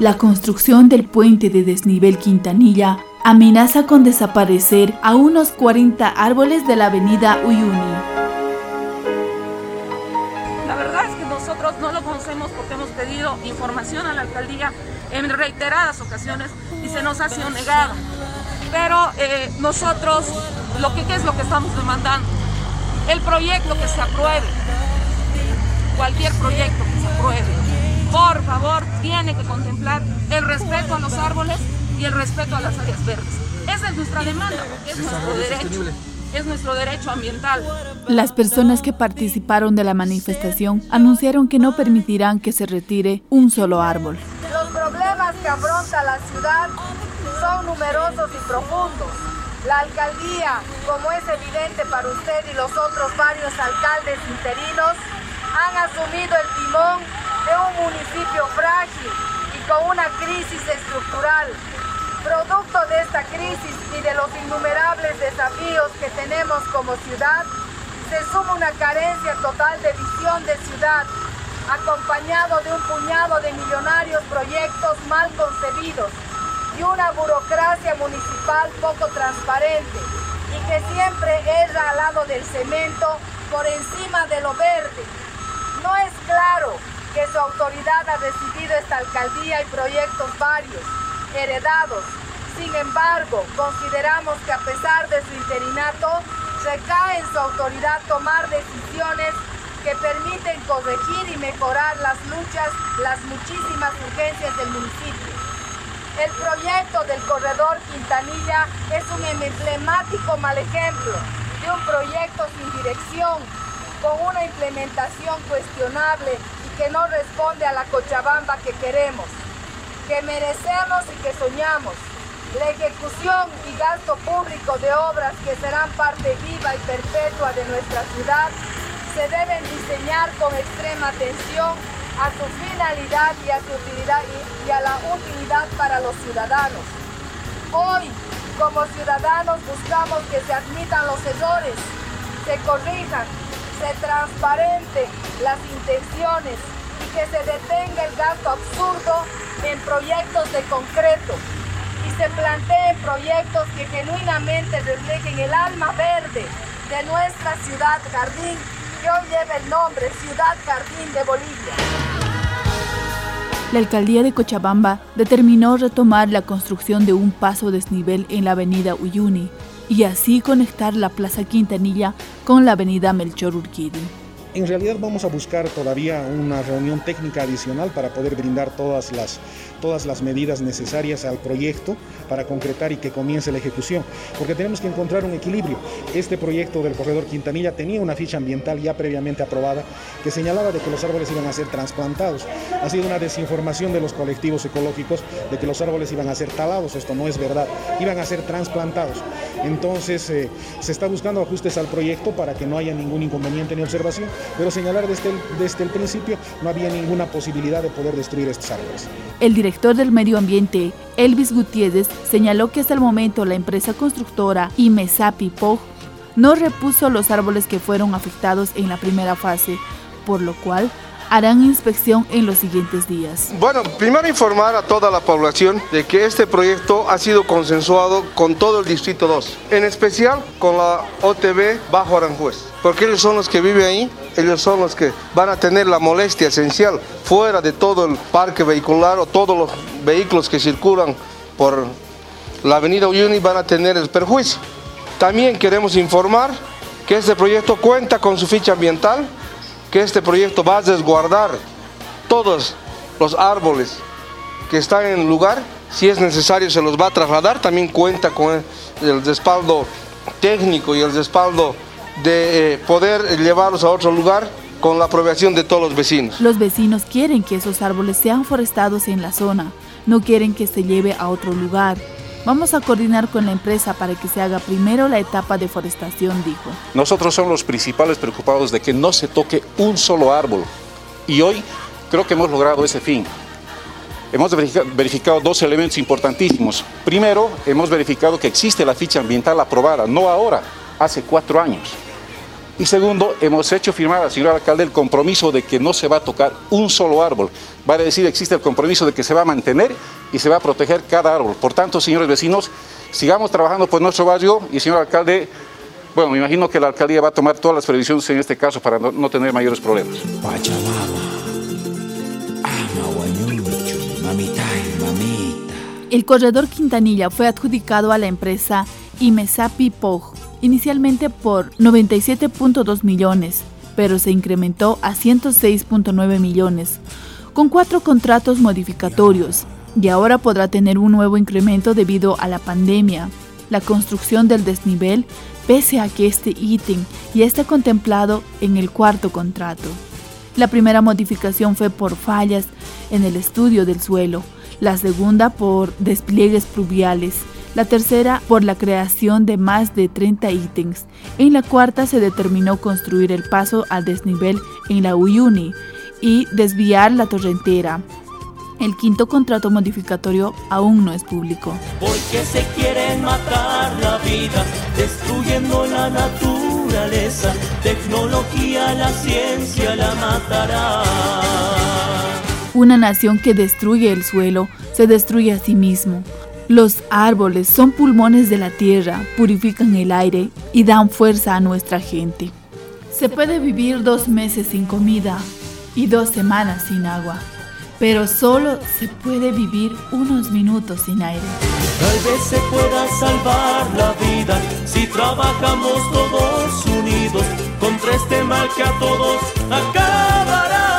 La construcción del puente de desnivel Quintanilla amenaza con desaparecer a unos 40 árboles de la avenida Uyuni. La verdad es que nosotros no lo conocemos porque hemos pedido información a la alcaldía en reiteradas ocasiones y se nos ha sido negada. Pero eh, nosotros, lo que ¿qué es lo que estamos demandando? El proyecto que se apruebe, cualquier proyecto que se apruebe, por favor, tiene que contemplar el respeto a los árboles y el respeto a las áreas verdes. Esa es nuestra demanda, porque es nuestro derecho. Es nuestro derecho ambiental. Las personas que participaron de la manifestación anunciaron que no permitirán que se retire un solo árbol. Los problemas que afronta la ciudad son numerosos y profundos. La alcaldía, como es evidente para usted y los otros varios alcaldes interinos, han asumido el timón de un municipio frágil y con una crisis estructural. Producto de esta crisis y de los innumerables desafíos que tenemos como ciudad, se suma una carencia total de visión de ciudad, acompañado de un puñado de millonarios proyectos mal concebidos y una burocracia municipal poco transparente y que siempre erra al lado del cemento por encima de lo verde. Que su autoridad ha recibido esta alcaldía y proyectos varios, heredados. Sin embargo, consideramos que a pesar de su interinato, recae en su autoridad tomar decisiones que permiten corregir y mejorar las luchas, las muchísimas urgencias del municipio. El proyecto del corredor Quintanilla es un emblemático mal ejemplo de un proyecto sin dirección, con una implementación cuestionable que no responde a la Cochabamba que queremos, que merecemos y que soñamos. La ejecución y gasto público de obras que serán parte viva y perpetua de nuestra ciudad se deben diseñar con extrema atención a su finalidad y a su utilidad y, a la utilidad para los ciudadanos. Hoy, como ciudadanos, buscamos que se admitan los errores, se corrijan se transparente las intenciones y que se detenga el gasto absurdo en proyectos de concreto y se planteen proyectos que genuinamente reflejen el alma verde de nuestra ciudad jardín que hoy lleva el nombre Ciudad Jardín de Bolivia. La alcaldía de Cochabamba determinó retomar la construcción de un paso desnivel en la avenida Uyuni y así conectar la Plaza Quintanilla con la avenida Melchor Urquidi. En realidad vamos a buscar todavía una reunión técnica adicional para poder brindar todas las, todas las medidas necesarias al proyecto para concretar y que comience la ejecución, porque tenemos que encontrar un equilibrio. Este proyecto del corredor Quintanilla tenía una ficha ambiental ya previamente aprobada que señalaba de que los árboles iban a ser trasplantados. Ha sido una desinformación de los colectivos ecológicos de que los árboles iban a ser talados, esto no es verdad, iban a ser trasplantados. Entonces eh, se está buscando ajustes al proyecto para que no haya ningún inconveniente ni observación pero señalar desde el, desde el principio no había ninguna posibilidad de poder destruir estos árboles. El director del medio ambiente, Elvis Gutiérrez, señaló que hasta el momento la empresa constructora Imesapi Pog no repuso los árboles que fueron afectados en la primera fase, por lo cual harán inspección en los siguientes días. Bueno, primero informar a toda la población de que este proyecto ha sido consensuado con todo el Distrito 2, en especial con la OTB Bajo Aranjuez, porque ellos son los que viven ahí, ellos son los que van a tener la molestia esencial fuera de todo el parque vehicular o todos los vehículos que circulan por la avenida Uyuni van a tener el perjuicio. También queremos informar que este proyecto cuenta con su ficha ambiental, que este proyecto va a resguardar todos los árboles que están en el lugar, si es necesario se los va a trasladar, también cuenta con el, respaldo técnico y el respaldo de eh, poder llevarlos a otro lugar con la aprobación de todos los vecinos. Los vecinos quieren que esos árboles sean forestados en la zona, no quieren que se lleve a otro lugar. Vamos a coordinar con la empresa para que se haga primero la etapa de forestación, dijo. Nosotros somos los principales preocupados de que no se toque un solo árbol. Y hoy creo que hemos logrado ese fin. Hemos verificado dos elementos importantísimos. Primero, hemos verificado que existe la ficha ambiental aprobada, no ahora, hace cuatro años. Y segundo, hemos hecho firmar al señor alcalde el compromiso de que no se va a tocar un solo árbol. Vale decir, existe el compromiso de que se va a mantener y se va a proteger cada árbol. Por tanto, señores vecinos, sigamos trabajando por nuestro barrio y señor alcalde, bueno, me imagino que la alcaldía va a tomar todas las previsiones en este caso para no, tener mayores problemas. El corredor Quintanilla fue adjudicado a la empresa Imesapi Pog inicialmente por 97.2 millones, pero se incrementó a 106.9 millones, con cuatro contratos modificatorios, y ahora podrá tener un nuevo incremento debido a la pandemia. La construcción del desnivel, pese a que este ítem ya está contemplado en el cuarto contrato. La primera modificación fue por fallas en el estudio del suelo, la segunda por despliegues pluviales, la tercera por la creación de más de 30 ítems. En la cuarta se determinó construir el paso al desnivel en la Uyuni y desviar la torrentera. El quinto contrato modificatorio aún no es público. Porque se quieren matar la vida, destruyendo la naturaleza, tecnología, la ciencia la matará. Una nación que destruye el suelo se destruye a sí mismo. Los árboles son pulmones de la tierra, purifican el aire y dan fuerza a nuestra gente. Se puede vivir dos meses sin comida y dos semanas sin agua, pero solo se puede vivir unos minutos sin aire. Tal vez se pueda salvar la vida si trabajamos todos unidos contra este mal que a todos acabará.